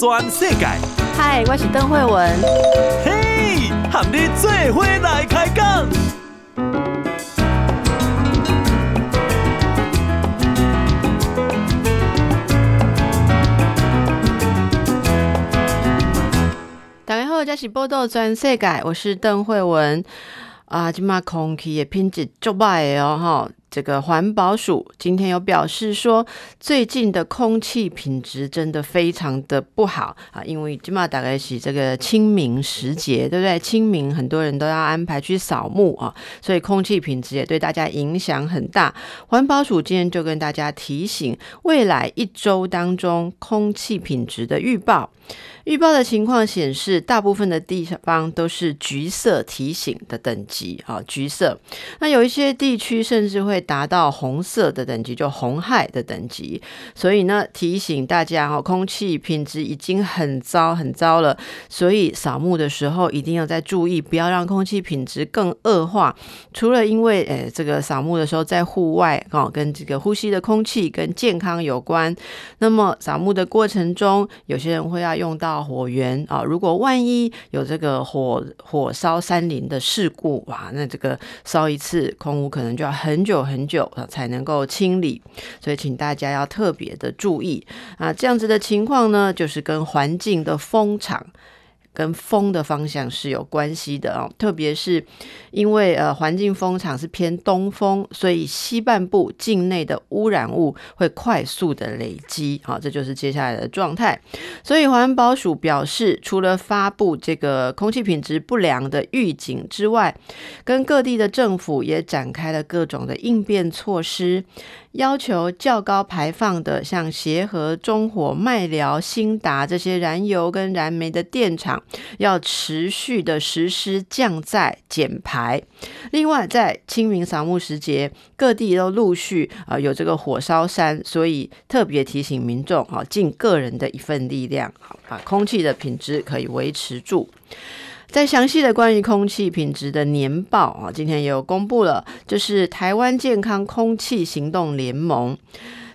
全世界。嗨，我是邓惠文。嘿，和你做伙来开讲。大家好，这是报道全世界，我是邓惠文。啊，今嘛空气也品质足歹哦，哈。这个环保署今天有表示说，最近的空气品质真的非常的不好啊，因为今嘛大概是这个清明时节，对不对？清明很多人都要安排去扫墓啊，所以空气品质也对大家影响很大。环保署今天就跟大家提醒，未来一周当中空气品质的预报。预报的情况显示，大部分的地方都是橘色提醒的等级啊，橘色。那有一些地区甚至会达到红色的等级，就红害的等级。所以呢，提醒大家哈，空气品质已经很糟很糟了。所以扫墓的时候一定要再注意，不要让空气品质更恶化。除了因为诶这个扫墓的时候在户外哦，跟这个呼吸的空气跟健康有关。那么扫墓的过程中，有些人会要用到。火源啊，如果万一有这个火火烧山林的事故，哇，那这个烧一次空屋可能就要很久很久才能够清理，所以请大家要特别的注意啊，这样子的情况呢，就是跟环境的风场。跟风的方向是有关系的哦，特别是因为呃环境风场是偏东风，所以西半部境内的污染物会快速的累积，好，这就是接下来的状态。所以环保署表示，除了发布这个空气品质不良的预警之外，跟各地的政府也展开了各种的应变措施。要求较高排放的，像协和、中火、麦寮、兴达这些燃油跟燃煤的电厂，要持续的实施降载减排。另外，在清明扫墓时节，各地都陆续啊有这个火烧山，所以特别提醒民众啊，尽个人的一份力量，好把空气的品质可以维持住。在详细的关于空气品质的年报啊，今天也有公布了，就是台湾健康空气行动联盟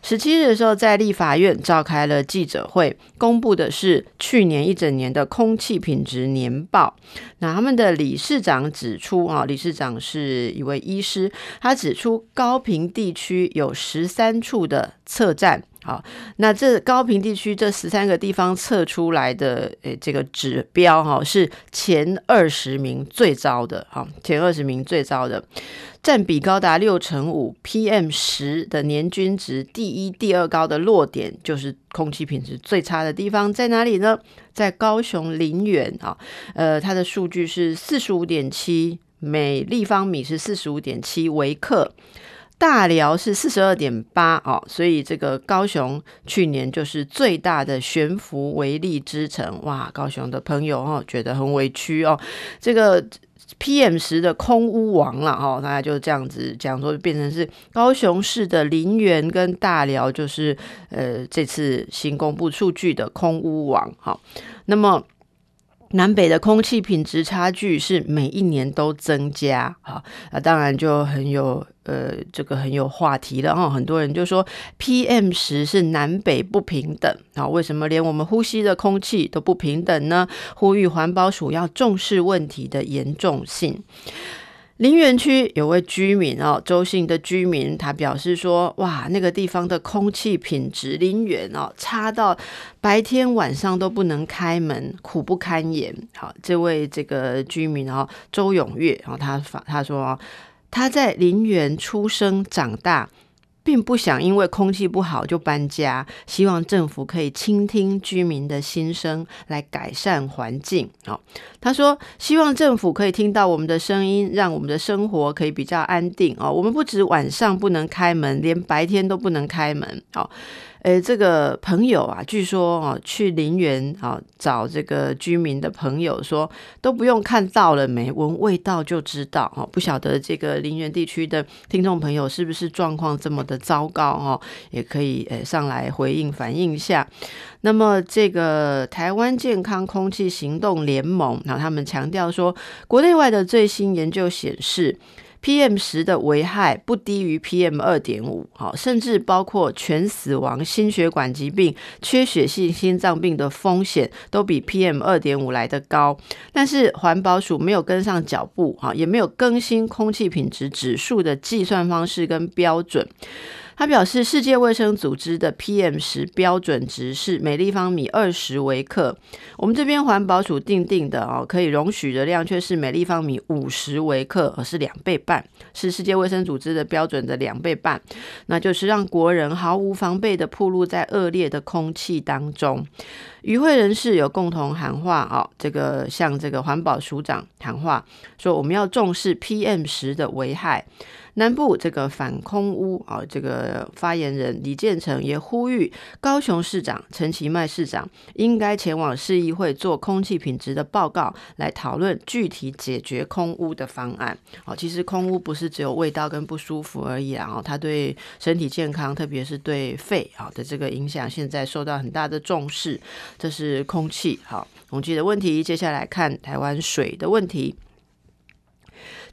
十七日的时候在立法院召开了记者会，公布的是去年一整年的空气品质年报。那他们的理事长指出啊，理事长是一位医师，他指出高屏地区有十三处的测站。好，那这高屏地区这十三个地方测出来的诶，这个指标哈是前二十名最糟的，哈，前二十名最糟的，占比高达六成五，PM 十的年均值第一、第二高的落点就是空气品质最差的地方在哪里呢？在高雄林园啊，呃，它的数据是四十五点七每立方米是四十五点七微克。大寮是四十二点八哦，所以这个高雄去年就是最大的悬浮微粒之城哇！高雄的朋友哦觉得很委屈哦，这个 PM 十的空屋王了哦，大家就这样子讲说，变成是高雄市的林园跟大寮就是呃这次新公布数据的空屋王哈，那么。南北的空气品质差距是每一年都增加，好，那当然就很有呃，这个很有话题了哈。很多人就说 PM 十是南北不平等啊，为什么连我们呼吸的空气都不平等呢？呼吁环保署要重视问题的严重性。林园区有位居民哦，周姓的居民，他表示说：“哇，那个地方的空气品质，林园哦，差到白天晚上都不能开门，苦不堪言。”好，这位这个居民哦，周永月，然后他发他说他在林园出生长大。并不想因为空气不好就搬家，希望政府可以倾听居民的心声，来改善环境。好，他说希望政府可以听到我们的声音，让我们的生活可以比较安定。哦，我们不止晚上不能开门，连白天都不能开门。好。诶，这个朋友啊，据说哦，去林园啊找这个居民的朋友说，都不用看到了没，闻味道就知道哦。不晓得这个林园地区的听众朋友是不是状况这么的糟糕哦？也可以诶上来回应反映一下。那么这个台湾健康空气行动联盟，然后他们强调说，国内外的最新研究显示。PM 十的危害不低于 PM 二点五，好，甚至包括全死亡、心血管疾病、缺血性心脏病的风险都比 PM 二点五来得高。但是环保署没有跟上脚步，哈，也没有更新空气品质指数的计算方式跟标准。他表示，世界卫生组织的 PM 十标准值是每立方米二十微克，我们这边环保署定定的哦，可以容许的量却是每立方米五十微克，而是两倍半，是世界卫生组织的标准的两倍半，那就是让国人毫无防备的暴露在恶劣的空气当中。与会人士有共同喊话哦，这个向这个环保署长喊话，说我们要重视 PM 十的危害。南部这个反空污啊，这个发言人李建成也呼吁高雄市长陈其迈市长应该前往市议会做空气品质的报告，来讨论具体解决空污的方案。哦，其实空污不是只有味道跟不舒服而已啊，它对身体健康，特别是对肺啊的这个影响，现在受到很大的重视。这是空气好，空气的问题。接下来看台湾水的问题。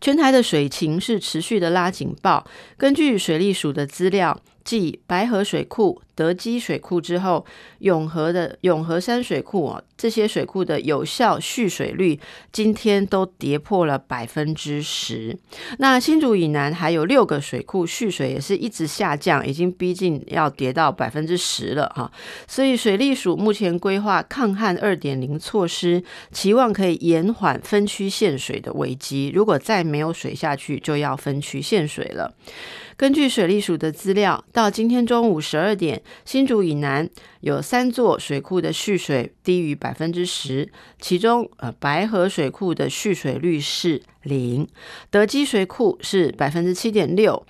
全台的水情是持续的拉警报。根据水利署的资料，即白河水库、德基水库之后，永和的永和山水库哦，这些水库的有效蓄水率今天都跌破了百分之十。那新竹以南还有六个水库蓄水也是一直下降，已经逼近要跌到百分之十了哈。所以水利署目前规划抗旱二点零措施，期望可以延缓分区限水的危机。如果再没有水下去，就要分区限水了。根据水利署的资料，到今天中午十二点，新竹以南有三座水库的蓄水低于百分之十，其中呃白河水库的蓄水率是零，德基水库是百分之七点六，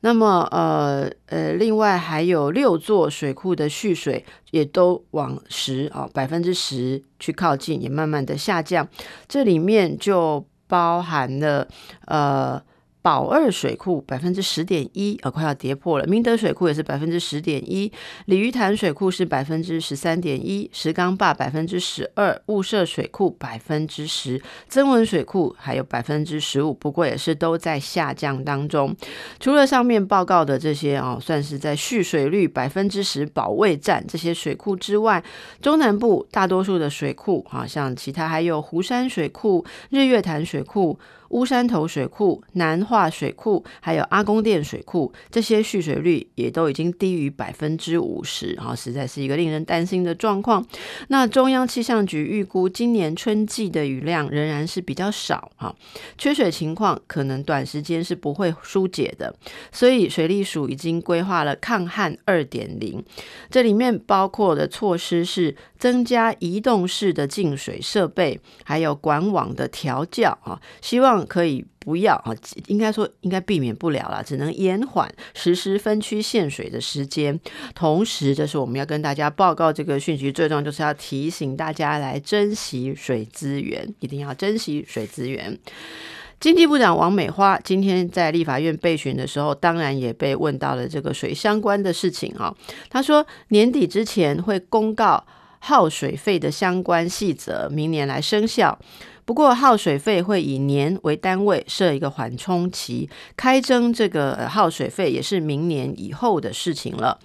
那么呃呃另外还有六座水库的蓄水也都往十啊百分之十去靠近，也慢慢的下降，这里面就包含了呃。宝二水库百分之十点一，呃，快要跌破了。明德水库也是百分之十点一，鲤鱼潭水库是百分之十三点一，石冈坝百分之十二，雾社水库百分之十，曾文水库还有百分之十五，不过也是都在下降当中。除了上面报告的这些哦，算是在蓄水率百分之十保卫战这些水库之外，中南部大多数的水库，好像其他还有湖山水库、日月潭水库。乌山头水库、南化水库，还有阿公店水库，这些蓄水率也都已经低于百分之五十，哈，实在是一个令人担心的状况。那中央气象局预估，今年春季的雨量仍然是比较少，哈，缺水情况可能短时间是不会疏解的。所以水利署已经规划了抗旱二点零，这里面包括的措施是增加移动式的净水设备，还有管网的调校，啊，希望。可以不要啊，应该说应该避免不了了，只能延缓实施分区限水的时间。同时，这是我们要跟大家报告这个讯息，最重要就是要提醒大家来珍惜水资源，一定要珍惜水资源。经济部长王美花今天在立法院备询的时候，当然也被问到了这个水相关的事情啊。他说年底之前会公告耗水费的相关细则，明年来生效。不过耗水费会以年为单位设一个缓冲期，开征这个耗水费也是明年以后的事情了。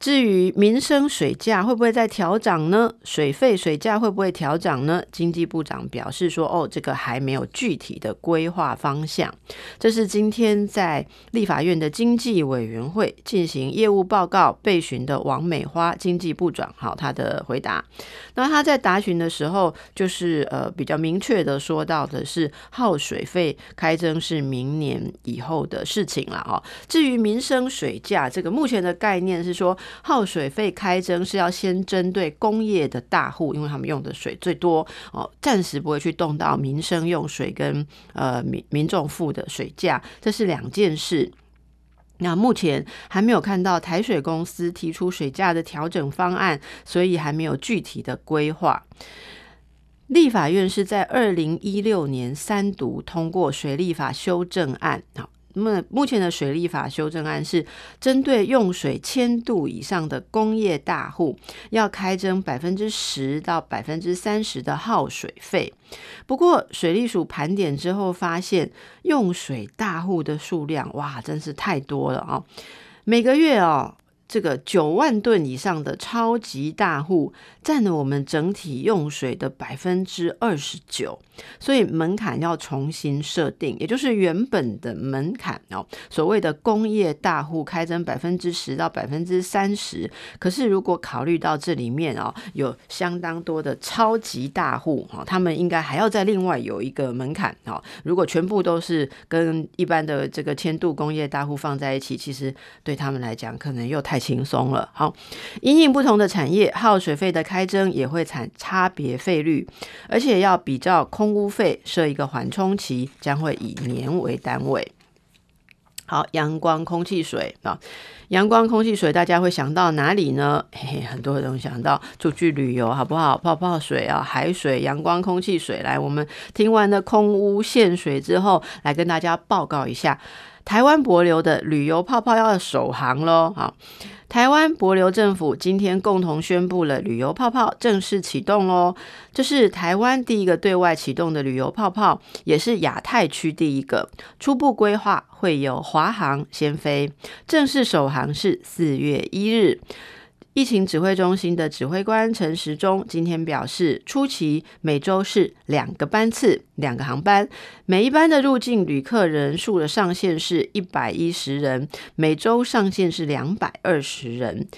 至于民生水价会不会再调涨呢？水费水价会不会调涨呢？经济部长表示说：“哦，这个还没有具体的规划方向。”这是今天在立法院的经济委员会进行业务报告备询的王美花经济部长，好，他的回答。那他在答询的时候，就是呃比较明确的说到的是耗水费开征是明年以后的事情了哈。至于民生水价，这个目前的概念是说。耗水费开征是要先针对工业的大户，因为他们用的水最多哦，暂时不会去动到民生用水跟呃民民众付的水价，这是两件事。那目前还没有看到台水公司提出水价的调整方案，所以还没有具体的规划。立法院是在二零一六年三读通过水利法修正案，好。那么目前的水利法修正案是针对用水千度以上的工业大户，要开征百分之十到百分之三十的耗水费。不过水利署盘点之后发现，用水大户的数量哇，真是太多了啊！每个月哦。这个九万吨以上的超级大户占了我们整体用水的百分之二十九，所以门槛要重新设定，也就是原本的门槛哦。所谓的工业大户开征百分之十到百分之三十，可是如果考虑到这里面哦，有相当多的超级大户哈，他们应该还要再另外有一个门槛哦。如果全部都是跟一般的这个千度工业大户放在一起，其实对他们来讲可能又太。轻松了，好，因应不同的产业，耗水费的开征也会产差别费率，而且要比较空污费设一个缓冲期，将会以年为单位。好，阳光、空气、水啊，阳光、空气、水，大家会想到哪里呢？嘿嘿，很多人想到出去旅游，好不好？泡泡水啊，海水、阳光、空气、水。来，我们听完了空污限水之后，来跟大家报告一下。台湾帛琉的旅游泡泡要首航喽！好，台湾柏流政府今天共同宣布了旅游泡泡正式启动喽。这是台湾第一个对外启动的旅游泡泡，也是亚太区第一个。初步规划会有华航先飞，正式首航是四月一日。疫情指挥中心的指挥官陈时中今天表示，初期每周是两个班次，两个航班，每一班的入境旅客人数的上限是一百一十人，每周上限是两百二十人。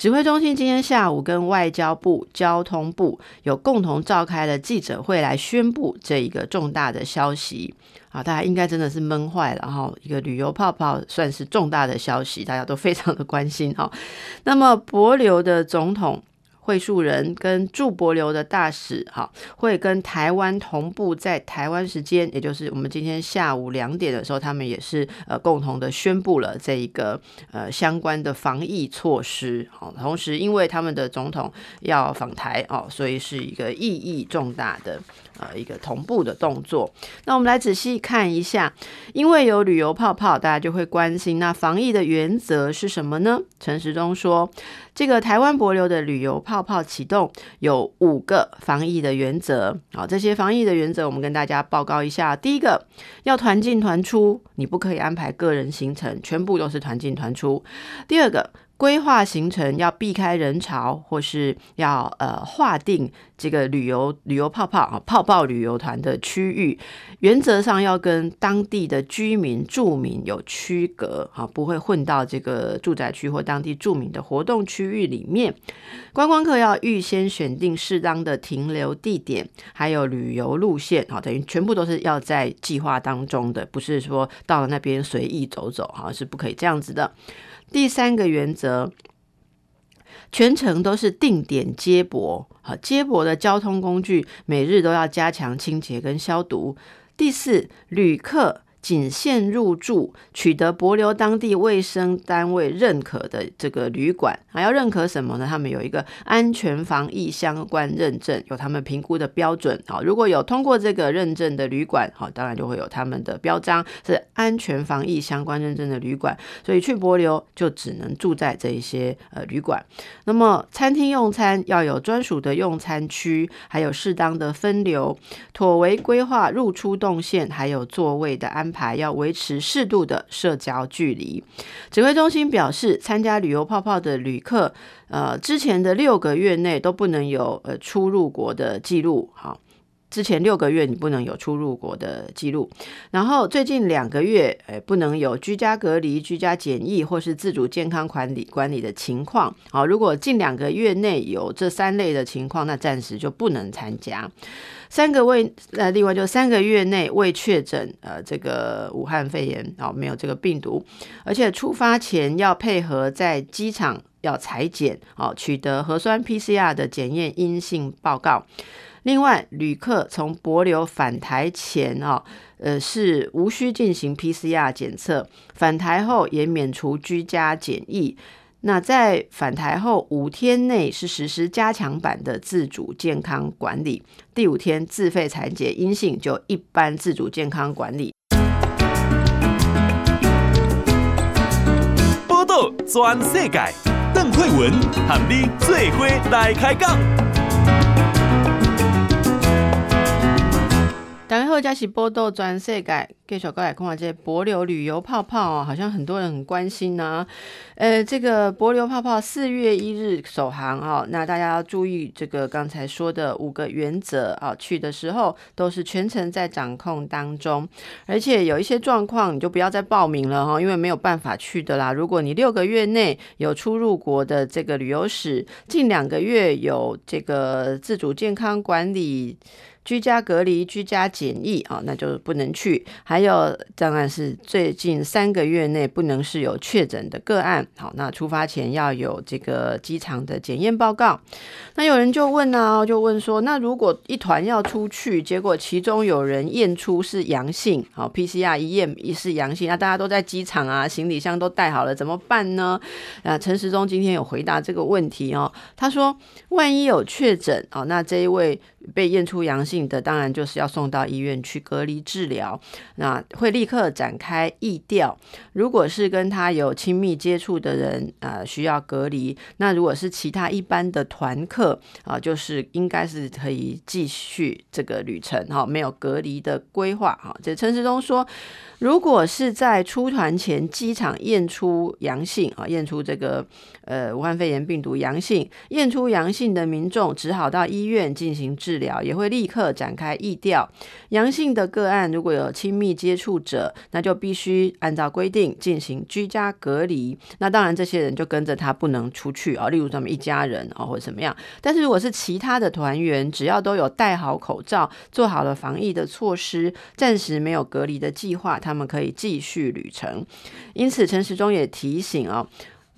指挥中心今天下午跟外交部、交通部有共同召开了记者会，来宣布这一个重大的消息。好，大家应该真的是闷坏了哈！一个旅游泡泡算是重大的消息，大家都非常的关心哈。那么，博流的总统。会述人跟驻帛琉的大使，哈，会跟台湾同步在台湾时间，也就是我们今天下午两点的时候，他们也是呃共同的宣布了这一个呃相关的防疫措施，好，同时因为他们的总统要访台哦，所以是一个意义重大的呃一个同步的动作。那我们来仔细看一下，因为有旅游泡泡，大家就会关心，那防疫的原则是什么呢？陈时中说。这个台湾博流的旅游泡泡启动有五个防疫的原则，好，这些防疫的原则我们跟大家报告一下。第一个，要团进团出，你不可以安排个人行程，全部都是团进团出。第二个。规划行程要避开人潮，或是要呃划定这个旅游旅游泡泡啊泡泡旅游团的区域，原则上要跟当地的居民住民有区隔啊，不会混到这个住宅区或当地住民的活动区域里面。观光客要预先选定适当的停留地点，还有旅游路线啊，等于全部都是要在计划当中的，不是说到了那边随意走走哈，是不可以这样子的。第三个原则，全程都是定点接驳，好，接驳的交通工具每日都要加强清洁跟消毒。第四，旅客。仅限入住，取得帛流当地卫生单位认可的这个旅馆，还要认可什么呢？他们有一个安全防疫相关认证，有他们评估的标准。好，如果有通过这个认证的旅馆，好，当然就会有他们的标章，是安全防疫相关认证的旅馆。所以去帛流就只能住在这一些呃旅馆。那么餐厅用餐要有专属的用餐区，还有适当的分流，妥为规划入出动线，还有座位的安。牌要维持适度的社交距离。指挥中心表示，参加旅游泡泡的旅客，呃，之前的六个月内都不能有呃出入国的记录。好，之前六个月你不能有出入国的记录。然后最近两个月，呃，不能有居家隔离、居家检疫或是自主健康管理管理的情况。好，如果近两个月内有这三类的情况，那暂时就不能参加。三个未呃，另外就三个月内未确诊呃这个武汉肺炎哦，没有这个病毒，而且出发前要配合在机场要采检哦，取得核酸 PCR 的检验阴性报告。另外，旅客从帛琉返台前哦，呃是无需进行 PCR 检测，返台后也免除居家检疫。那在返台后五天内是实施加强版的自主健康管理，第五天自费裁疾阴性就一般自主健康管理。报道全世界，邓惠文喊你最伙来开讲。大家好，这是报道全世界，继续过来看这博流旅游泡泡哦，好像很多人很关心呢、啊。呃，这个博流泡泡四月一日首航哈，那大家要注意这个刚才说的五个原则啊，去的时候都是全程在掌控当中，而且有一些状况你就不要再报名了哈，因为没有办法去的啦。如果你六个月内有出入国的这个旅游史，近两个月有这个自主健康管理。居家隔离、居家检疫啊，那就不能去。还有，当然是最近三个月内不能是有确诊的个案。好，那出发前要有这个机场的检验报告。那有人就问呢，就问说，那如果一团要出去，结果其中有人验出是阳性，好，PCR 一验一是阳性，那大家都在机场啊，行李箱都带好了，怎么办呢？啊，陈时中今天有回答这个问题哦。他说，万一有确诊哦，那这一位。被验出阳性的，当然就是要送到医院去隔离治疗，那会立刻展开疫调。如果是跟他有亲密接触的人，呃，需要隔离。那如果是其他一般的团客啊，就是应该是可以继续这个旅程哈，没有隔离的规划哈。这陈时中说。如果是在出团前机场验出阳性啊，验出这个呃武汉肺炎病毒阳性，验出阳性的民众只好到医院进行治疗，也会立刻展开疫调。阳性的个案如果有亲密接触者，那就必须按照规定进行居家隔离。那当然，这些人就跟着他不能出去啊，例如他们一家人啊或者怎么样。但是如果是其他的团员，只要都有戴好口罩，做好了防疫的措施，暂时没有隔离的计划，他。们可以继续旅程，因此陈时中也提醒哦，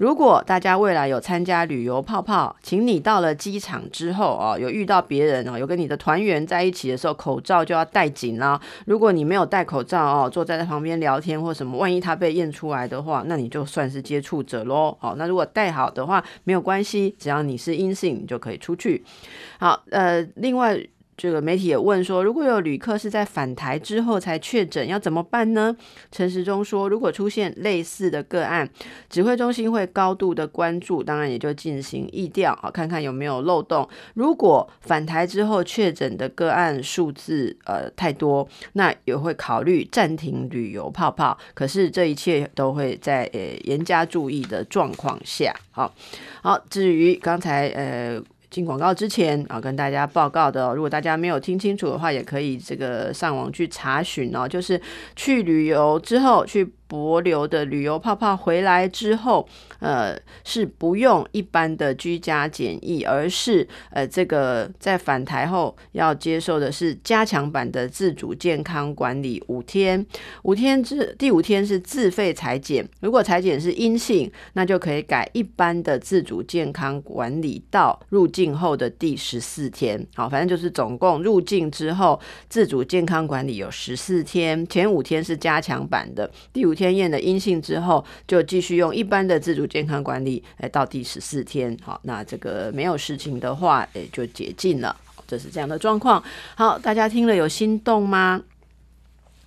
如果大家未来有参加旅游泡泡，请你到了机场之后哦，有遇到别人哦，有跟你的团员在一起的时候，口罩就要戴紧啦。如果你没有戴口罩哦，坐在他旁边聊天或什么，万一他被验出来的话，那你就算是接触者喽。哦，那如果戴好的话，没有关系，只要你是阴性，你就可以出去。好，呃，另外。这个媒体也问说，如果有旅客是在返台之后才确诊，要怎么办呢？陈时中说，如果出现类似的个案，指挥中心会高度的关注，当然也就进行疫调啊，看看有没有漏洞。如果返台之后确诊的个案数字呃太多，那也会考虑暂停旅游泡泡。可是这一切都会在呃严加注意的状况下。好，好，至于刚才呃。进广告之前啊，跟大家报告的，如果大家没有听清楚的话，也可以这个上网去查询哦。就是去旅游之后去。帛琉的旅游泡泡回来之后，呃，是不用一般的居家检疫，而是呃，这个在返台后要接受的是加强版的自主健康管理五天。五天之第五天是自费裁检，如果裁检是阴性，那就可以改一般的自主健康管理到入境后的第十四天。好，反正就是总共入境之后自主健康管理有十四天，前五天是加强版的，第五天。天验的阴性之后，就继续用一般的自主健康管理，哎，到第十四天，好，那这个没有事情的话，哎，就解禁了，这是这样的状况。好，大家听了有心动吗？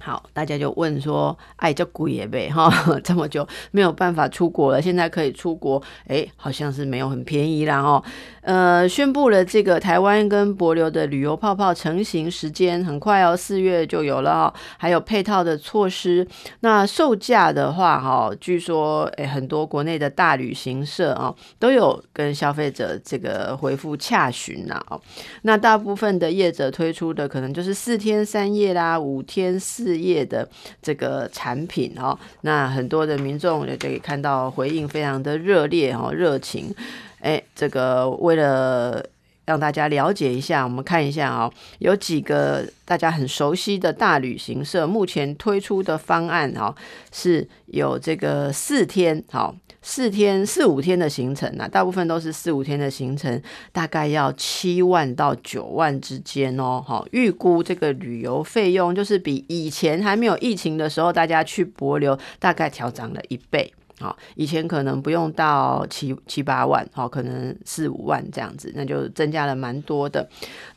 好，大家就问说，哎，这贵也呗哈，这么久没有办法出国了，现在可以出国，哎，好像是没有很便宜啦哦。呃，宣布了这个台湾跟帛琉的旅游泡泡成型时间很快哦，四月就有了哦，还有配套的措施。那售价的话，哈，据说诶，很多国内的大旅行社啊，都有跟消费者这个回复洽询啦哦。那大部分的业者推出的可能就是四天三夜啦，五天四业的这个产品哦。那很多的民众也可以看到回应非常的热烈哦，热情。哎，这个为了让大家了解一下，我们看一下、哦，有几个大家很熟悉的大旅行社目前推出的方案、哦，是有这个四天，好，四天四五天的行程啊，大部分都是四五天的行程，大概要七万到九万之间哦，好，预估这个旅游费用就是比以前还没有疫情的时候，大家去博流大概调涨了一倍。好，以前可能不用到七七八万，好，可能四五万这样子，那就增加了蛮多的。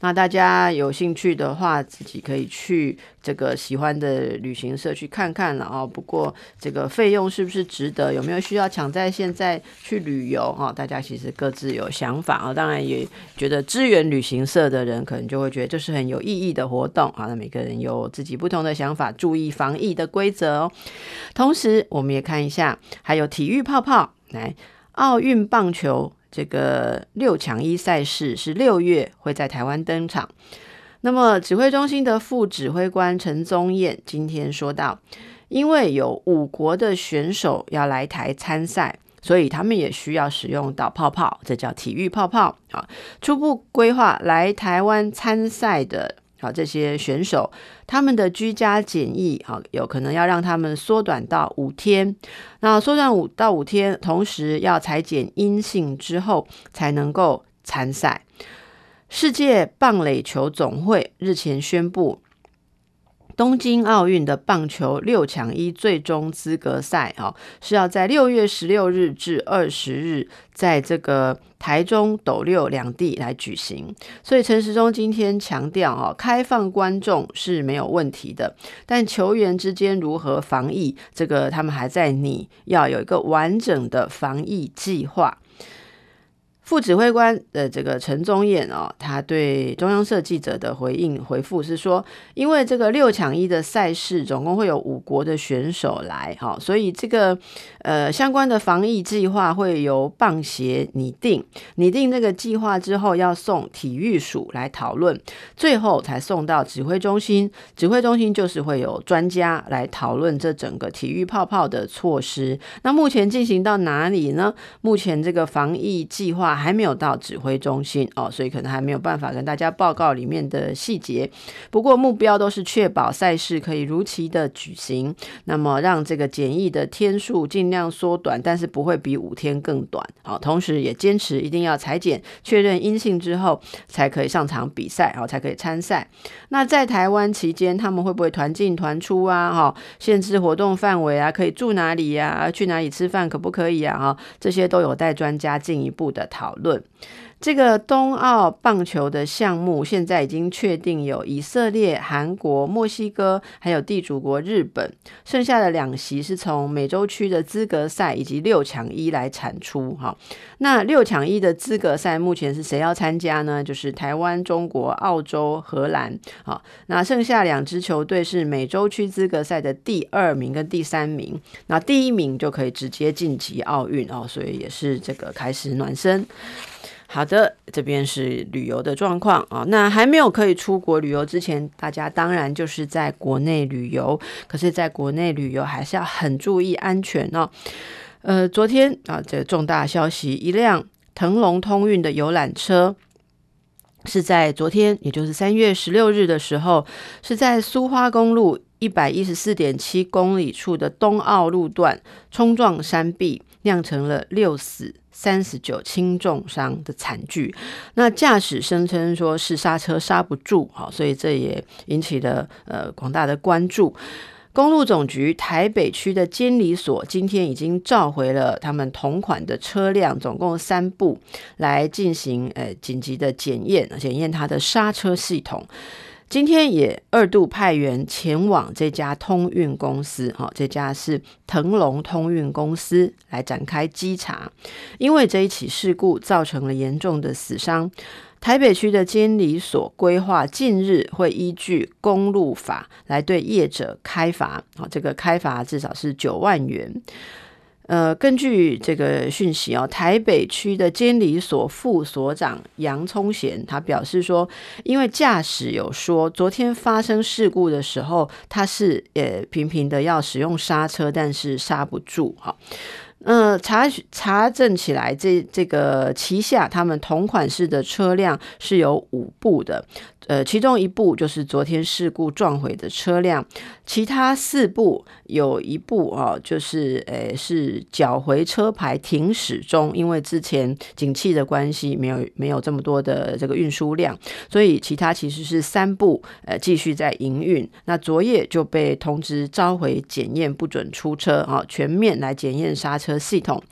那大家有兴趣的话，自己可以去这个喜欢的旅行社去看看了啊。不过这个费用是不是值得？有没有需要抢在现在去旅游啊？大家其实各自有想法啊。当然也觉得支援旅行社的人可能就会觉得这是很有意义的活动啊。那每个人有自己不同的想法，注意防疫的规则哦。同时，我们也看一下。还有体育泡泡，来奥运棒球这个六强一赛事是六月会在台湾登场。那么指挥中心的副指挥官陈宗彦今天说到，因为有五国的选手要来台参赛，所以他们也需要使用到泡泡，这叫体育泡泡啊。初步规划来台湾参赛的。好，这些选手他们的居家检疫，啊，有可能要让他们缩短到五天。那缩短五到五天，同时要裁剪阴性之后，才能够参赛。世界棒垒球总会日前宣布。东京奥运的棒球六强一最终资格赛哦，是要在六月十六日至二十日，在这个台中斗六两地来举行。所以陈时中今天强调哦，开放观众是没有问题的，但球员之间如何防疫，这个他们还在拟，要有一个完整的防疫计划。副指挥官的这个陈宗彦哦，他对中央社记者的回应回复是说，因为这个六抢一的赛事总共会有五国的选手来，哈，所以这个呃相关的防疫计划会由棒协拟定，拟定这个计划之后要送体育署来讨论，最后才送到指挥中心，指挥中心就是会有专家来讨论这整个体育泡泡的措施。那目前进行到哪里呢？目前这个防疫计划。还没有到指挥中心哦，所以可能还没有办法跟大家报告里面的细节。不过目标都是确保赛事可以如期的举行，那么让这个检疫的天数尽量缩短，但是不会比五天更短。好，同时也坚持一定要采检确认阴性之后才可以上场比赛，好，才可以参赛。那在台湾期间，他们会不会团进团出啊？哈，限制活动范围啊，可以住哪里呀？去哪里吃饭可不可以啊？哈，这些都有待专家进一步的讨讨论。这个冬奥棒球的项目，现在已经确定有以色列、韩国、墨西哥，还有地主国日本，剩下的两席是从美洲区的资格赛以及六强一来产出。哈，那六强一的资格赛目前是谁要参加呢？就是台湾、中国、澳洲、荷兰。好，那剩下两支球队是美洲区资格赛的第二名跟第三名，那第一名就可以直接晋级奥运哦，所以也是这个开始暖身。好的，这边是旅游的状况啊。那还没有可以出国旅游之前，大家当然就是在国内旅游。可是，在国内旅游还是要很注意安全哦。呃，昨天啊，这重大消息，一辆腾龙通运的游览车是在昨天，也就是三月十六日的时候，是在苏花公路一百一十四点七公里处的东澳路段冲撞山壁，酿成了六死。三十九轻重伤的惨剧，那驾驶声称说是刹车刹不住，好，所以这也引起了呃广大的关注。公路总局台北区的监理所今天已经召回了他们同款的车辆，总共三部来进行呃紧急的检验，检验它的刹车系统。今天也二度派员前往这家通运公司，哈，这家是腾龙通运公司来展开稽查，因为这一起事故造成了严重的死伤。台北区的监理所规划近日会依据公路法来对业者开罚，啊，这个开罚至少是九万元。呃，根据这个讯息哦，台北区的监理所副所长杨聪贤他表示说，因为驾驶有说昨天发生事故的时候，他是也频频的要使用刹车，但是刹不住哈。呃，查查证起来，这这个旗下他们同款式的车辆是有五部的。呃，其中一部就是昨天事故撞毁的车辆，其他四部有一部哦，就是呃是缴回车牌停驶中，因为之前景气的关系，没有没有这么多的这个运输量，所以其他其实是三部呃继续在营运。那昨夜就被通知召回检验，不准出车啊，全面来检验刹车系统。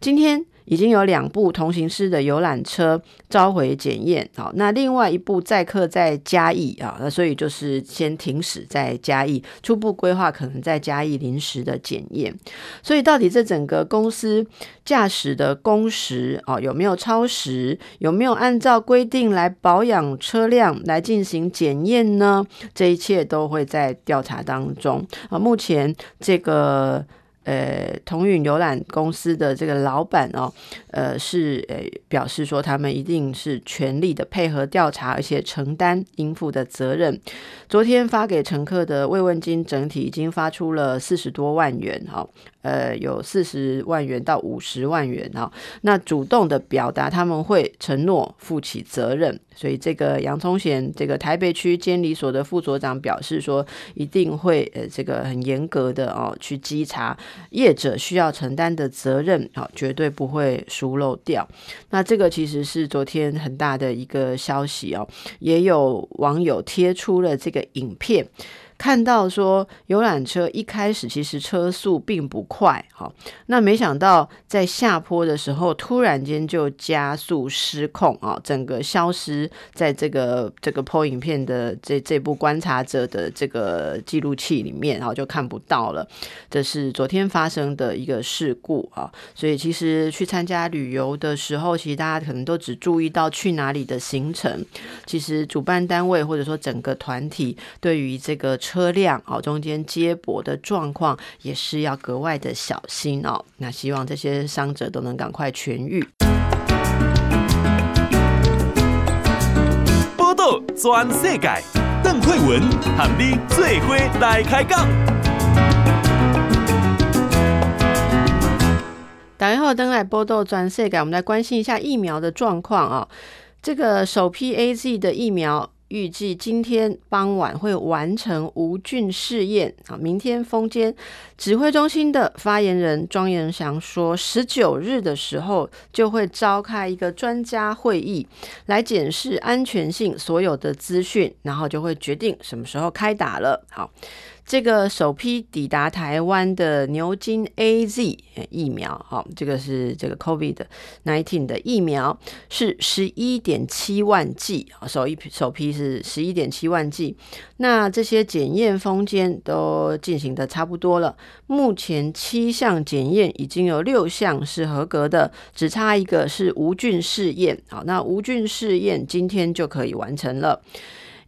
今天。已经有两部同行师的游览车召回检验，好，那另外一部载客在嘉义啊，那所以就是先停驶在嘉义，初步规划可能在嘉义临时的检验。所以到底这整个公司驾驶的工时啊，有没有超时，有没有按照规定来保养车辆来进行检验呢？这一切都会在调查当中啊。目前这个。呃，同运游览公司的这个老板哦，呃，是呃表示说，他们一定是全力的配合调查，而且承担应付的责任。昨天发给乘客的慰问金，整体已经发出了四十多万元，哦。呃，有四十万元到五十万元哈，那主动的表达他们会承诺负起责任，所以这个杨聪贤这个台北区监理所的副所长表示说，一定会呃这个很严格的哦去稽查业者需要承担的责任，好，绝对不会疏漏掉。那这个其实是昨天很大的一个消息哦，也有网友贴出了这个影片。看到说游览车一开始其实车速并不快，哈，那没想到在下坡的时候突然间就加速失控啊，整个消失在这个这个 PO 影片的这这部观察者的这个记录器里面，然后就看不到了。这是昨天发生的一个事故啊，所以其实去参加旅游的时候，其实大家可能都只注意到去哪里的行程，其实主办单位或者说整个团体对于这个。车辆哦，中间接驳的状况也是要格外的小心哦。那希望这些伤者都能赶快痊愈。报道全世界，邓惠文和你做伙来开讲。大家好，登来报道全世界，我们来关心一下疫苗的状况啊。这个首批 AZ 的疫苗。预计今天傍晚会完成无菌试验啊！明天封监指挥中心的发言人庄严祥说，十九日的时候就会召开一个专家会议，来检视安全性所有的资讯，然后就会决定什么时候开打了。好。这个首批抵达台湾的牛津 AZ 疫苗，好，这个是这个 COVID-19 的疫苗，是十一点七万剂，首一批首批是十一点七万剂。那这些检验封监都进行的差不多了，目前七项检验已经有六项是合格的，只差一个是无菌试验。好，那无菌试验今天就可以完成了。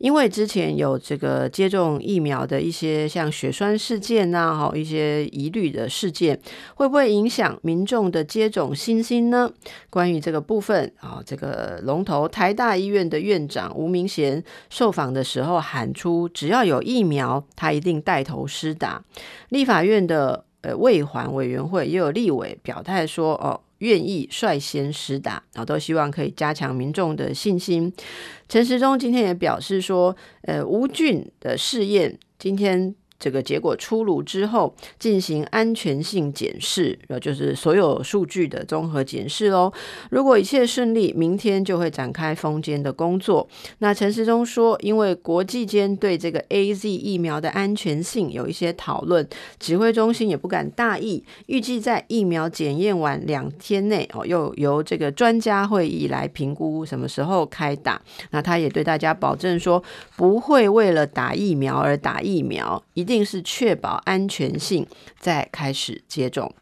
因为之前有这个接种疫苗的一些像血栓事件呐，哈，一些疑虑的事件，会不会影响民众的接种信心呢？关于这个部分啊，这个龙头台大医院的院长吴明贤受访的时候喊出，只要有疫苗，他一定带头施打。立法院的呃卫环委员会也有立委表态说，哦。愿意率先施打，然后都希望可以加强民众的信心。陈时中今天也表示说，呃，吴俊的试验今天。这个结果出炉之后，进行安全性检视，呃，就是所有数据的综合检视喽。如果一切顺利，明天就会展开封监的工作。那陈时中说，因为国际间对这个 AZ 疫苗的安全性有一些讨论，指挥中心也不敢大意，预计在疫苗检验完两天内，哦，又由这个专家会议来评估什么时候开打。那他也对大家保证说，不会为了打疫苗而打疫苗。一一定是确保安全性再开始接种。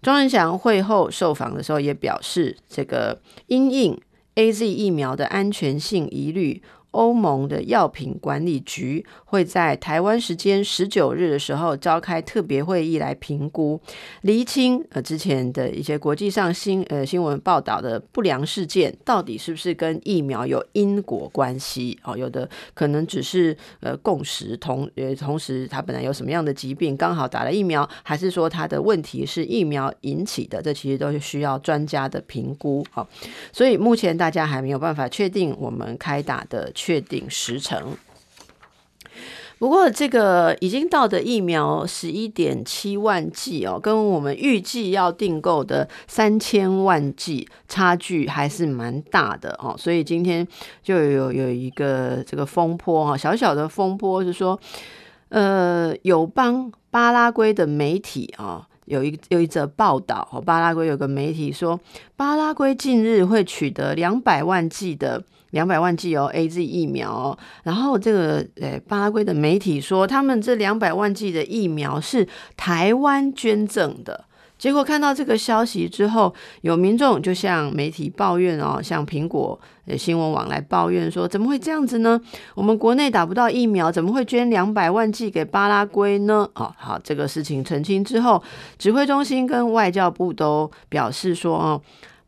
庄文祥会后受访的时候也表示，这个因应 AZ 疫苗的安全性疑虑。欧盟的药品管理局会在台湾时间十九日的时候召开特别会议来评估、厘清呃之前的一些国际上新呃新闻报道的不良事件，到底是不是跟疫苗有因果关系？哦，有的可能只是呃共识同呃同时他本来有什么样的疾病，刚好打了疫苗，还是说他的问题是疫苗引起的？这其实都是需要专家的评估。好、哦，所以目前大家还没有办法确定我们开打的。确定时程。不过，这个已经到的疫苗十一点七万剂哦，跟我们预计要订购的三千万剂差距还是蛮大的哦。所以今天就有有一个这个风波哈，小小的风波是说，呃，友邦巴拉圭的媒体啊。有一有一则报道，哦，巴拉圭有个媒体说，巴拉圭近日会取得两百万剂的两百万剂哦 AZ 疫苗哦，然后这个诶巴拉圭的媒体说，他们这两百万剂的疫苗是台湾捐赠的。结果看到这个消息之后，有民众就向媒体抱怨哦，向苹果呃新闻网来抱怨说，怎么会这样子呢？我们国内打不到疫苗，怎么会捐两百万剂给巴拉圭呢？哦，好，这个事情澄清之后，指挥中心跟外交部都表示说，哦。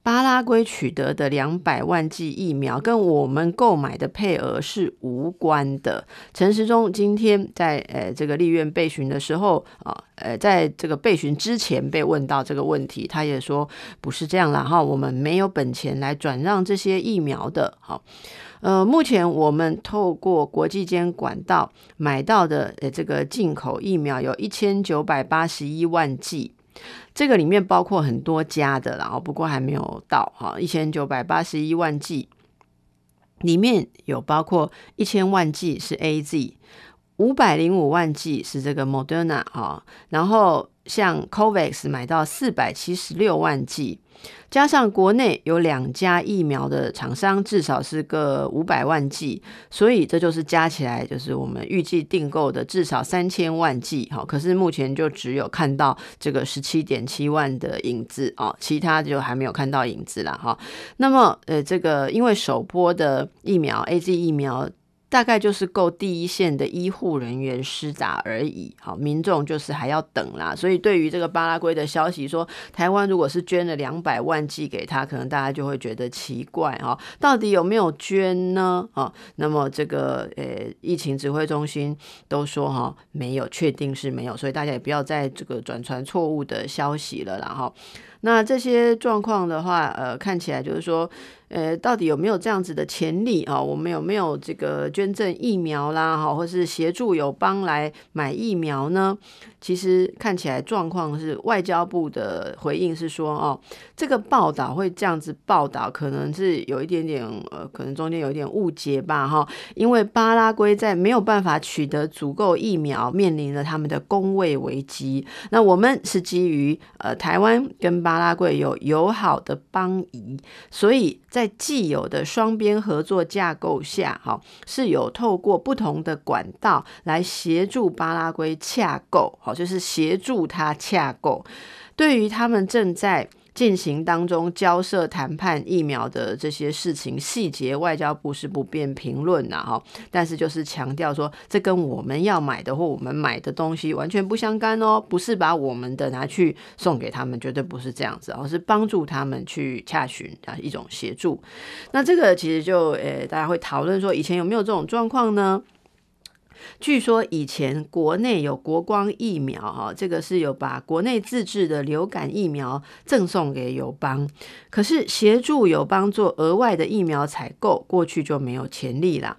巴拉圭取得的两百万剂疫苗跟我们购买的配额是无关的。陈时中今天在呃这个立院备询的时候啊，呃在这个备询之前被问到这个问题，他也说不是这样啦哈，我们没有本钱来转让这些疫苗的。好，呃，目前我们透过国际间管道买到的呃这个进口疫苗有一千九百八十一万剂。这个里面包括很多家的，然后不过还没有到哈，一千九百八十一万剂，里面有包括一千万剂是 AZ，五百零五万剂是这个 Moderna 哈，然后像 COVAX 买到四百七十六万剂。加上国内有两家疫苗的厂商，至少是个五百万剂，所以这就是加起来就是我们预计订购的至少三千万剂。好，可是目前就只有看到这个十七点七万的影子哦，其他就还没有看到影子了哈。那么呃，这个因为首波的疫苗 AZ 疫苗。大概就是够第一线的医护人员施打而已，好，民众就是还要等啦。所以对于这个巴拉圭的消息说，台湾如果是捐了两百万寄给他，可能大家就会觉得奇怪哈，到底有没有捐呢？啊，那么这个呃，疫情指挥中心都说哈没有，确定是没有，所以大家也不要再这个转传错误的消息了啦哈。那这些状况的话，呃，看起来就是说。呃，到底有没有这样子的潜力啊？我们有没有这个捐赠疫苗啦？哈，或是协助友邦来买疫苗呢？其实看起来状况是外交部的回应是说，哦，这个报道会这样子报道，可能是有一点点呃，可能中间有一点误解吧，哈。因为巴拉圭在没有办法取得足够疫苗，面临了他们的公卫危机。那我们是基于呃，台湾跟巴拉圭有友好的邦谊，所以。在既有的双边合作架构下，哈，是有透过不同的管道来协助巴拉圭洽购，好，就是协助他洽购。对于他们正在进行当中交涉谈判疫苗的这些事情细节，外交部是不便评论的哈。但是就是强调说，这跟我们要买的或我们买的东西完全不相干哦，不是把我们的拿去送给他们，绝对不是这样子，而是帮助他们去洽询啊一种协助。那这个其实就呃，大家会讨论说，以前有没有这种状况呢？据说以前国内有国光疫苗，哈，这个是有把国内自制的流感疫苗赠送给友邦，可是协助友邦做额外的疫苗采购，过去就没有潜力了。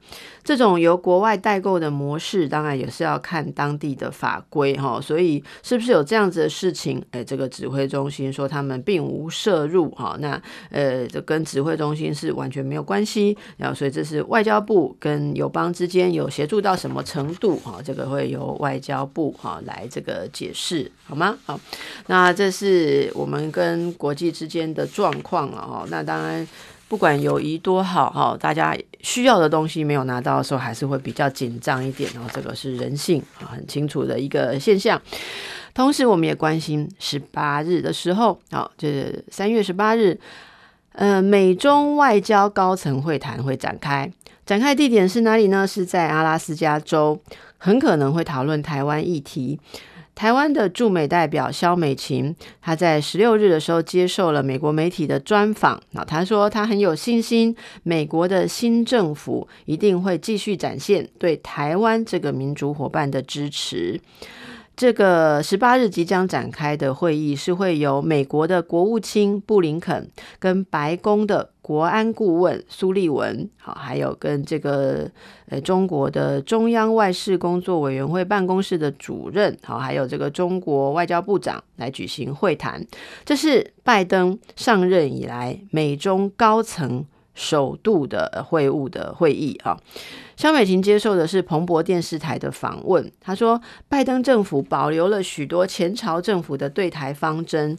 这种由国外代购的模式，当然也是要看当地的法规，哈，所以是不是有这样子的事情？哎，这个指挥中心说他们并无涉入，哈，那呃，这跟指挥中心是完全没有关系，然后所以这是外交部跟友邦之间有协助到什么程度，哈，这个会由外交部哈来这个解释，好吗？好，那这是我们跟国际之间的状况了，哈，那当然。不管友谊多好哈，大家需要的东西没有拿到的时候，还是会比较紧张一点。然后这个是人性啊，很清楚的一个现象。同时，我们也关心十八日的时候，好，就是三月十八日，呃，美中外交高层会谈会展开，展开地点是哪里呢？是在阿拉斯加州，很可能会讨论台湾议题。台湾的驻美代表肖美琴，她在十六日的时候接受了美国媒体的专访。那她说，她很有信心，美国的新政府一定会继续展现对台湾这个民族伙伴的支持。这个十八日即将展开的会议是会由美国的国务卿布林肯跟白宫的国安顾问苏利文，好，还有跟这个呃中国的中央外事工作委员会办公室的主任，好，还有这个中国外交部长来举行会谈。这是拜登上任以来美中高层首度的会晤的会议啊。萧美琴接受的是彭博电视台的访问，他说，拜登政府保留了许多前朝政府的对台方针。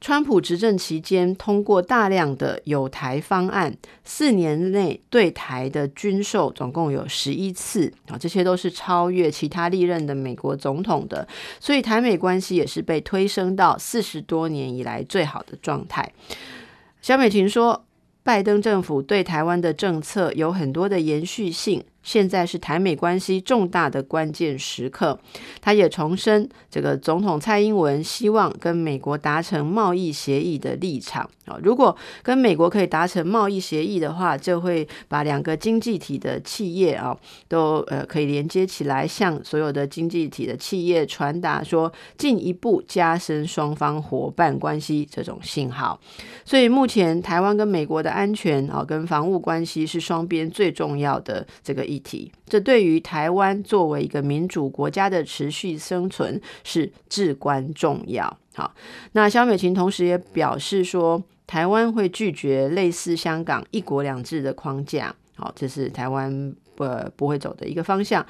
川普执政期间通过大量的友台方案，四年内对台的军售总共有十一次啊，这些都是超越其他历任的美国总统的，所以台美关系也是被推升到四十多年以来最好的状态。萧美琴说，拜登政府对台湾的政策有很多的延续性。现在是台美关系重大的关键时刻，他也重申这个总统蔡英文希望跟美国达成贸易协议的立场啊。如果跟美国可以达成贸易协议的话，就会把两个经济体的企业啊都呃可以连接起来，向所有的经济体的企业传达说，进一步加深双方伙伴关系这种信号。所以目前台湾跟美国的安全啊跟防务关系是双边最重要的这个议题，这对于台湾作为一个民主国家的持续生存是至关重要。好，那萧美琴同时也表示说，台湾会拒绝类似香港一国两制的框架。好，这是台湾不不会走的一个方向。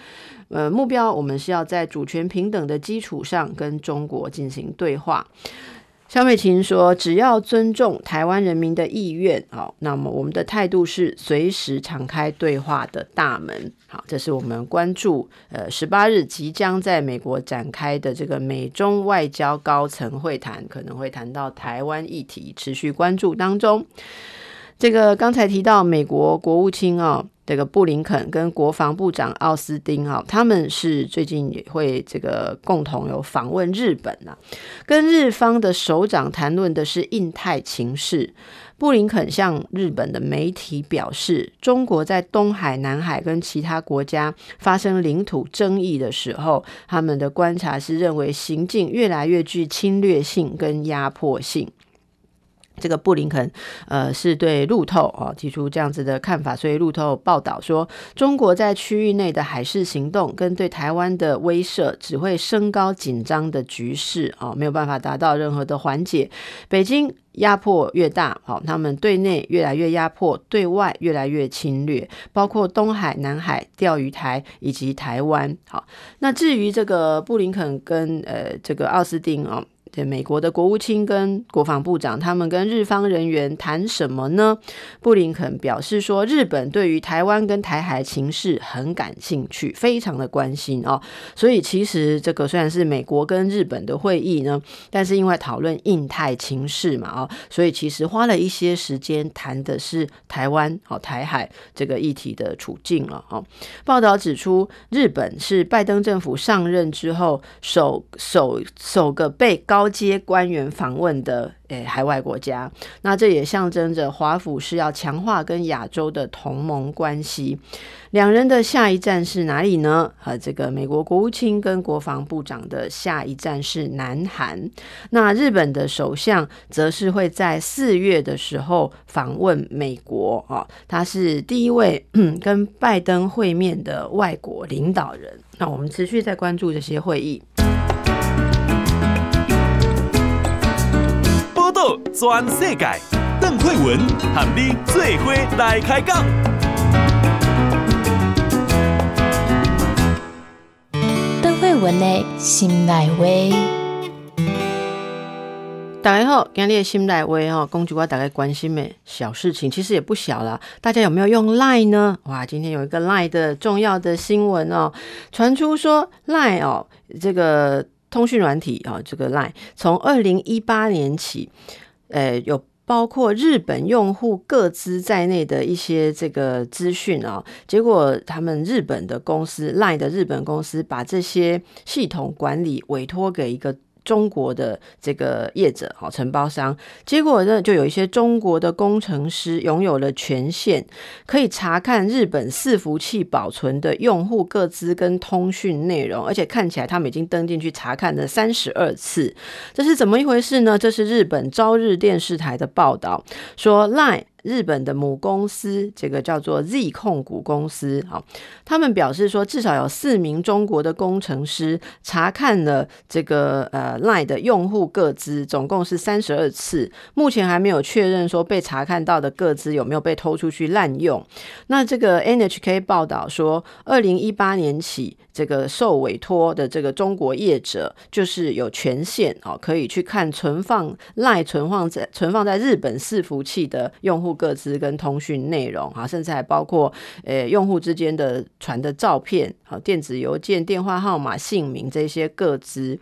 呃，目标我们是要在主权平等的基础上跟中国进行对话。萧美琴说：“只要尊重台湾人民的意愿，好，那么我们的态度是随时敞开对话的大门。好，这是我们关注呃十八日即将在美国展开的这个美中外交高层会谈，可能会谈到台湾议题，持续关注当中。这个刚才提到美国国务卿啊。”这个布林肯跟国防部长奥斯汀哈，他们是最近也会这个共同有访问日本呐，跟日方的首长谈论的是印太情势。布林肯向日本的媒体表示，中国在东海、南海跟其他国家发生领土争议的时候，他们的观察是认为行径越来越具侵略性跟压迫性。这个布林肯，呃，是对路透啊提出这样子的看法，所以路透报道说，中国在区域内的海事行动跟对台湾的威慑，只会升高紧张的局势啊，没有办法达到任何的缓解。北京压迫越大，好，他们对内越来越压迫，对外越来越侵略，包括东海、南海、钓鱼台以及台湾。好，那至于这个布林肯跟呃这个奥斯汀对。美国的国务卿跟国防部长，他们跟日方人员谈什么呢？布林肯表示说，日本对于台湾跟台海情势很感兴趣，非常的关心哦。所以其实这个虽然是美国跟日本的会议呢，但是因为讨论印太情势嘛，哦，所以其实花了一些时间谈的是台湾哦，台海这个议题的处境了哦。报道指出，日本是拜登政府上任之后首首首个被高高阶官员访问的诶海外国家，那这也象征着华府是要强化跟亚洲的同盟关系。两人的下一站是哪里呢？和，这个美国国务卿跟国防部长的下一站是南韩。那日本的首相则是会在四月的时候访问美国啊，他是第一位 跟拜登会面的外国领导人。那我们持续在关注这些会议。全世界，邓惠文和你做伙来开讲。邓惠文的心内话，大家好，今日的心内话哈，公主我大概关心的小事情，其实也不小啦。大家有没有用 Line 呢？哇，今天有一个 Line 的重要的新闻哦，传出说 Line 哦，这个。通讯软体啊，这个 Line 从二零一八年起，呃，有包括日本用户各资在内的一些这个资讯啊，结果他们日本的公司 Line 的日本公司把这些系统管理委托给一个。中国的这个业者好承包商，结果呢，就有一些中国的工程师拥有了权限，可以查看日本伺服器保存的用户个资跟通讯内容，而且看起来他们已经登进去查看了三十二次，这是怎么一回事呢？这是日本朝日电视台的报道说，Line 日本的母公司，这个叫做 Z 控股公司，好，他们表示说，至少有四名中国的工程师查看了这个呃 LINE 的用户个资，总共是三十二次，目前还没有确认说被查看到的个资有没有被偷出去滥用。那这个 NHK 报道说，二零一八年起，这个受委托的这个中国业者就是有权限哦，可以去看存放 LINE 存放在存放在日本伺服器的用户个资跟通讯内容啊，甚至还包括呃用户之间的传的照片、好电子邮件、电话号码、姓名这些个资。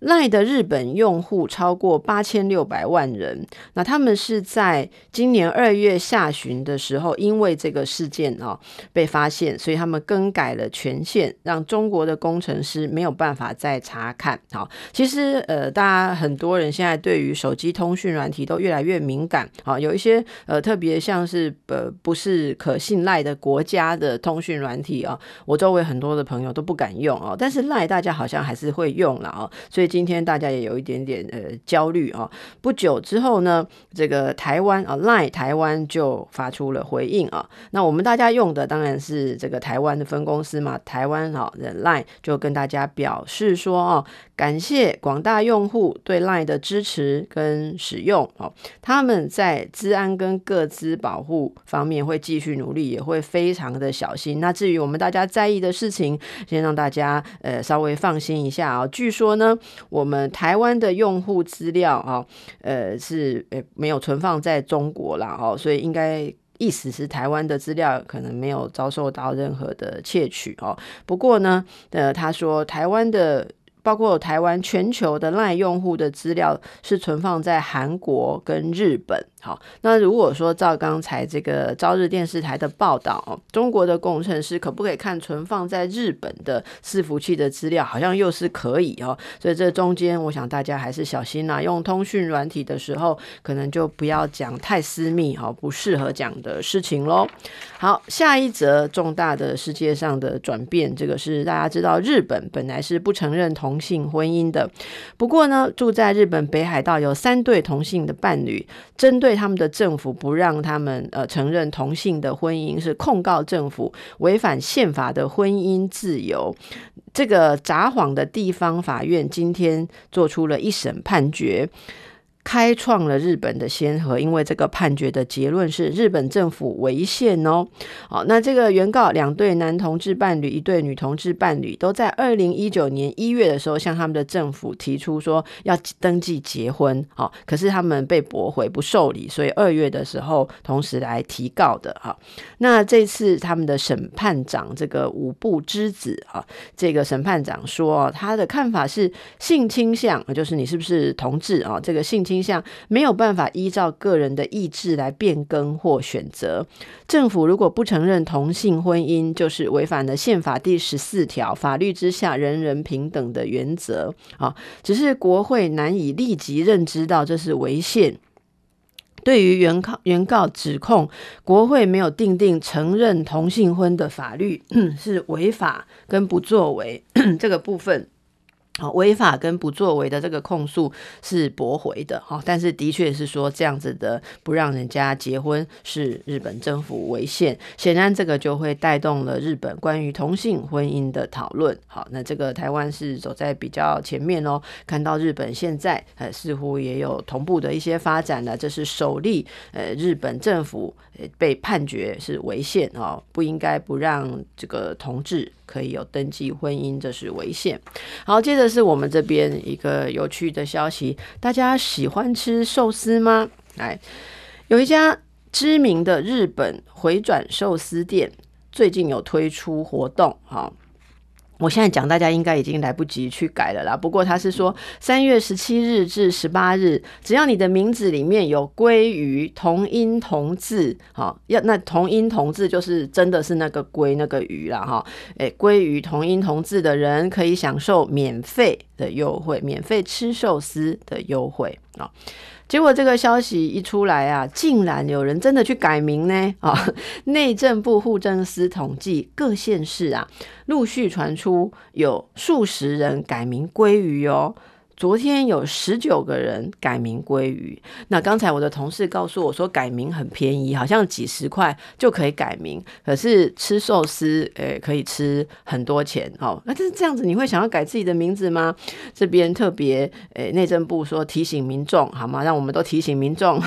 赖的日本用户超过八千六百万人，那他们是在今年二月下旬的时候，因为这个事件啊被发现，所以他们更改了权限，让中国的工程师没有办法再查看。好，其实呃，大家很多人现在对于手机通讯软体都越来越敏感好，有一些呃特别像是呃不是可信赖的国家的通讯软体啊，我周围很多的朋友都不敢用哦，但是赖大家好像还是会用了哦，所以。今天大家也有一点点呃焦虑啊。不久之后呢，这个台湾啊，LINE 台湾就发出了回应啊。那我们大家用的当然是这个台湾的分公司嘛，台湾啊，LINE 就跟大家表示说啊，感谢广大用户对 LINE 的支持跟使用哦。他们在资安跟个资保护方面会继续努力，也会非常的小心。那至于我们大家在意的事情，先让大家呃稍微放心一下啊。据说呢。我们台湾的用户资料啊，呃，是呃没有存放在中国啦，哦，所以应该意思是台湾的资料可能没有遭受到任何的窃取哦。不过呢，呃，他说台湾的。包括台湾全球的 LINE 用户的资料是存放在韩国跟日本。好，那如果说照刚才这个朝日电视台的报道，中国的工程师可不可以看存放在日本的伺服器的资料？好像又是可以哦。所以这中间，我想大家还是小心啦。用通讯软体的时候，可能就不要讲太私密哈，不适合讲的事情喽。好，下一则重大的世界上的转变，这个是大家知道，日本本来是不承认同同性婚姻的。不过呢，住在日本北海道有三对同性的伴侣，针对他们的政府不让他们呃承认同性的婚姻，是控告政府违反宪法的婚姻自由。这个札幌的地方法院今天做出了一审判决。开创了日本的先河，因为这个判决的结论是日本政府违宪哦。好，那这个原告两对男同志伴侣，一对女同志伴侣，都在二零一九年一月的时候向他们的政府提出说要登记结婚，好，可是他们被驳回不受理，所以二月的时候同时来提告的哈。那这次他们的审判长这个五部之子啊，这个审判长说他的看法是性倾向，就是你是不是同志啊？这个性。倾向没有办法依照个人的意志来变更或选择。政府如果不承认同性婚姻，就是违反了宪法第十四条“法律之下人人平等”的原则。啊，只是国会难以立即认知到这是违宪。对于原告原告指控，国会没有订定承认同性婚的法律是违法跟不作为这个部分。好，违法跟不作为的这个控诉是驳回的哈，但是的确是说这样子的不让人家结婚是日本政府违宪，显然这个就会带动了日本关于同性婚姻的讨论。好，那这个台湾是走在比较前面哦，看到日本现在呃似乎也有同步的一些发展了，这是首例呃日本政府被判决是违宪哦，不应该不让这个同志。可以有登记婚姻，这是违宪。好，接着是我们这边一个有趣的消息，大家喜欢吃寿司吗？来，有一家知名的日本回转寿司店，最近有推出活动，哈。我现在讲，大家应该已经来不及去改了啦。不过他是说，三月十七日至十八日，只要你的名字里面有鲑鱼同音同字，好，要那同音同字就是真的是那个鲑那个鱼啦。哈。诶，鲑鱼同音同字的人可以享受免费的优惠，免费吃寿司的优惠啊。结果这个消息一出来啊，竟然有人真的去改名呢！啊，内政部户政司统计，各县市啊陆续传出有数十人改名鲑鱼哦。昨天有十九个人改名鲑鱼。那刚才我的同事告诉我说，改名很便宜，好像几十块就可以改名。可是吃寿司，诶、可以吃很多钱哦。那就是这样子，你会想要改自己的名字吗？这边特别，诶、内政部说提醒民众，好吗？让我们都提醒民众。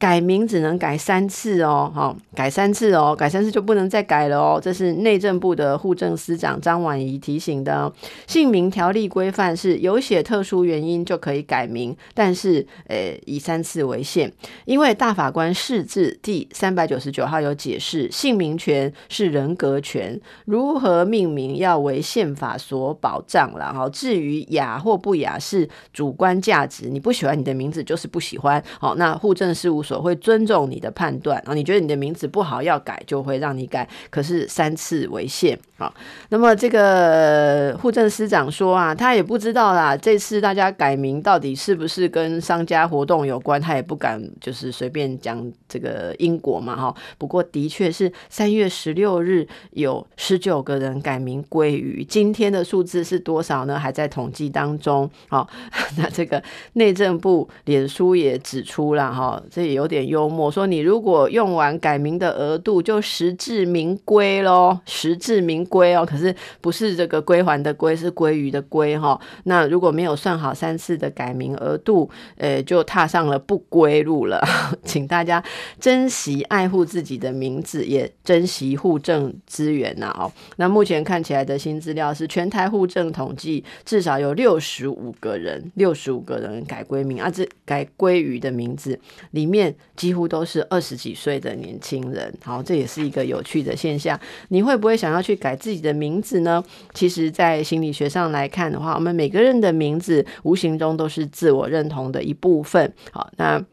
改名只能改三次哦，好，改三次哦，改三次就不能再改了哦。这是内政部的户政司长张婉仪提醒的。姓名条例规范是有写特殊原因就可以改名，但是呃以三次为限。因为大法官释字第三百九十九号有解释，姓名权是人格权，如何命名要为宪法所保障了哈。至于雅或不雅是主观价值，你不喜欢你的名字就是不喜欢。好，那户政事务。所会尊重你的判断啊，你觉得你的名字不好要改，就会让你改，可是三次为限啊。那么这个户政司长说啊，他也不知道啦，这次大家改名到底是不是跟商家活动有关，他也不敢就是随便讲这个因果嘛哈。不过的确是三月十六日有十九个人改名鲑鱼，今天的数字是多少呢？还在统计当中。好，那这个内政部脸书也指出了哈，这也。有点幽默，说你如果用完改名的额度，就实至名归喽，实至名归哦。可是不是这个归还的归，是鲑鱼的鲑哈。那如果没有算好三次的改名额度，呃，就踏上了不归路了。请大家珍惜爱护自己的名字，也珍惜户政资源呐哦。那目前看起来的新资料是，全台户政统计至少有六十五个人，六十五个人改归名啊，这改鲑鱼的名字里面。几乎都是二十几岁的年轻人，好，这也是一个有趣的现象。你会不会想要去改自己的名字呢？其实，在心理学上来看的话，我们每个人的名字无形中都是自我认同的一部分。好，那。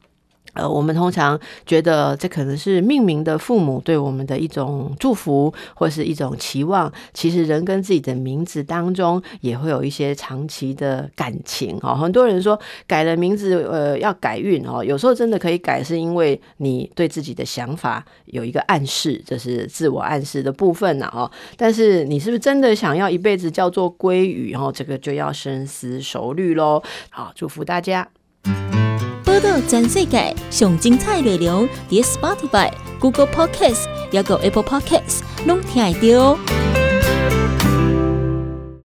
呃，我们通常觉得这可能是命名的父母对我们的一种祝福，或是一种期望。其实人跟自己的名字当中也会有一些长期的感情哦。很多人说改了名字，呃，要改运哦。有时候真的可以改，是因为你对自己的想法有一个暗示，这是自我暗示的部分呢哦。但是你是不是真的想要一辈子叫做鲑鱼哦？这个就要深思熟虑喽。好，祝福大家。报道全世界上精彩内容，伫 Spotify、Google Podcasts，还有 Apple Podcasts，拢听得到。